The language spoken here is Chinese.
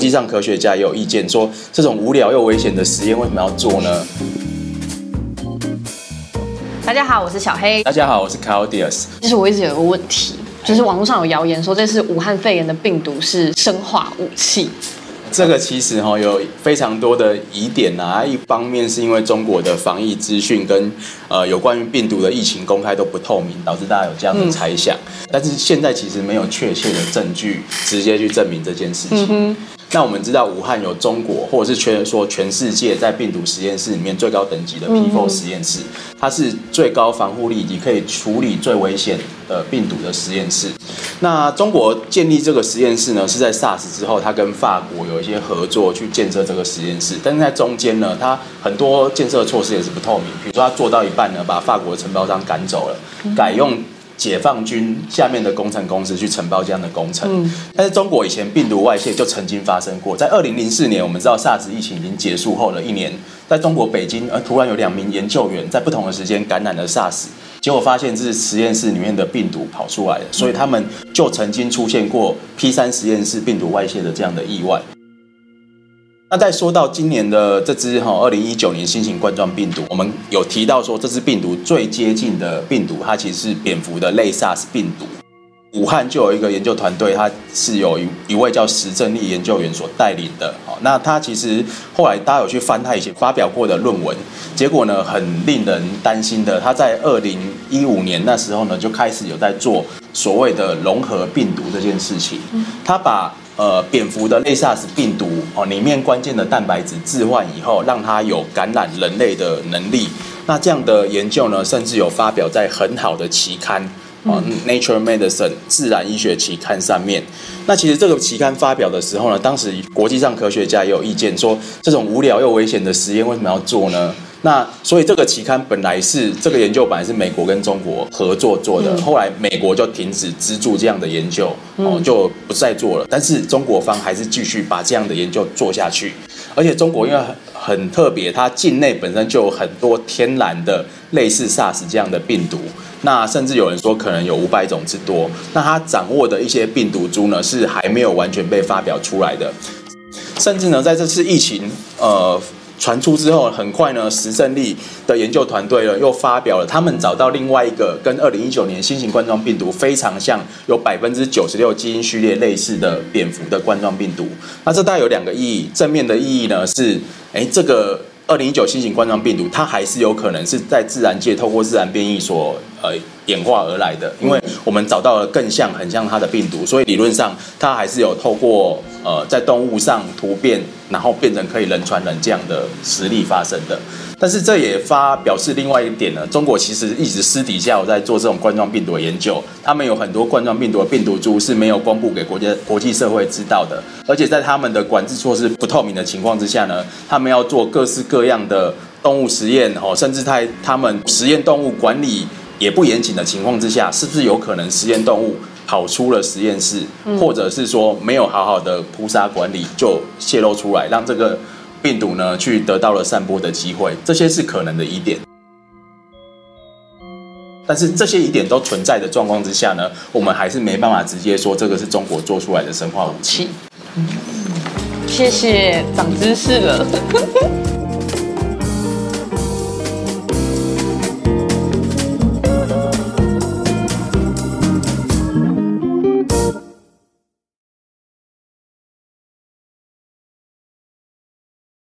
国际上科学家也有意见说，这种无聊又危险的实验为什么要做呢？大家好，我是小黑。大家好，我是 Claudius。其实我一直有个问题，就是网络上有谣言说，这次武汉肺炎的病毒是生化武器。这个其实哈有非常多的疑点啊，一方面是因为中国的防疫资讯跟呃有关于病毒的疫情公开都不透明，导致大家有这样的猜想。嗯、但是现在其实没有确切的证据直接去证明这件事情。嗯那我们知道武汉有中国，或者是全说全世界在病毒实验室里面最高等级的 P4 实验室，它是最高防护力以及可以处理最危险的病毒的实验室。那中国建立这个实验室呢，是在 SARS 之后，它跟法国有一些合作去建设这个实验室，但是在中间呢，它很多建设措施也是不透明，比如说它做到一半呢，把法国的承包商赶走了，改用。解放军下面的工程公司去承包这样的工程，嗯，但是中国以前病毒外泄就曾经发生过，在二零零四年，我们知道 SARS 疫情已经结束后的一年，在中国北京，而突然有两名研究员在不同的时间感染了 SARS，结果发现这是实验室里面的病毒跑出来的，所以他们就曾经出现过 P 三实验室病毒外泄的这样的意外。那再说到今年的这支哈，二零一九年新型冠状病毒，我们有提到说，这支病毒最接近的病毒，它其实是蝙蝠的类 SARS 病毒。武汉就有一个研究团队，他是有一一位叫石正丽研究员所带领的。好，那他其实后来大家有去翻他以前发表过的论文，结果呢，很令人担心的，他在二零一五年那时候呢，就开始有在做所谓的融合病毒这件事情。他把呃，蝙蝠的类 SARS 病毒哦，里面关键的蛋白质置换以后，让它有感染人类的能力。那这样的研究呢，甚至有发表在很好的期刊哦，《Nature Medicine》自然医学期刊上面。那其实这个期刊发表的时候呢，当时国际上科学家也有意见说，这种无聊又危险的实验为什么要做呢？那所以这个期刊本来是这个研究本来是美国跟中国合作做的，后来美国就停止资助这样的研究，哦，就不再做了。但是中国方还是继续把这样的研究做下去，而且中国因为很很特别，它境内本身就有很多天然的类似 SARS 这样的病毒，那甚至有人说可能有五百种之多。那它掌握的一些病毒株呢，是还没有完全被发表出来的，甚至呢，在这次疫情，呃。传出之后，很快呢，石正丽的研究团队呢又发表了，他们找到另外一个跟二零一九年新型冠状病毒非常像，有百分之九十六基因序列类似的蝙蝠的冠状病毒。那这大概有两个意义，正面的意义呢是，哎，这个二零一九新型冠状病毒它还是有可能是在自然界透过自然变异所呃演化而来的，因为我们找到了更像很像它的病毒，所以理论上它还是有透过呃在动物上突变。然后变成可以人传人这样的实例发生的，但是这也发表示另外一点呢，中国其实一直私底下有在做这种冠状病毒的研究，他们有很多冠状病毒的病毒株是没有公布给国家国际社会知道的，而且在他们的管制措施不透明的情况之下呢，他们要做各式各样的动物实验哦，甚至在他们实验动物管理也不严谨的情况之下，是不是有可能实验动物？跑出了实验室，或者是说没有好好的扑杀管理就泄露出来，让这个病毒呢去得到了散播的机会，这些是可能的疑点。但是这些疑点都存在的状况之下呢，我们还是没办法直接说这个是中国做出来的生化武器。谢谢，长知识了。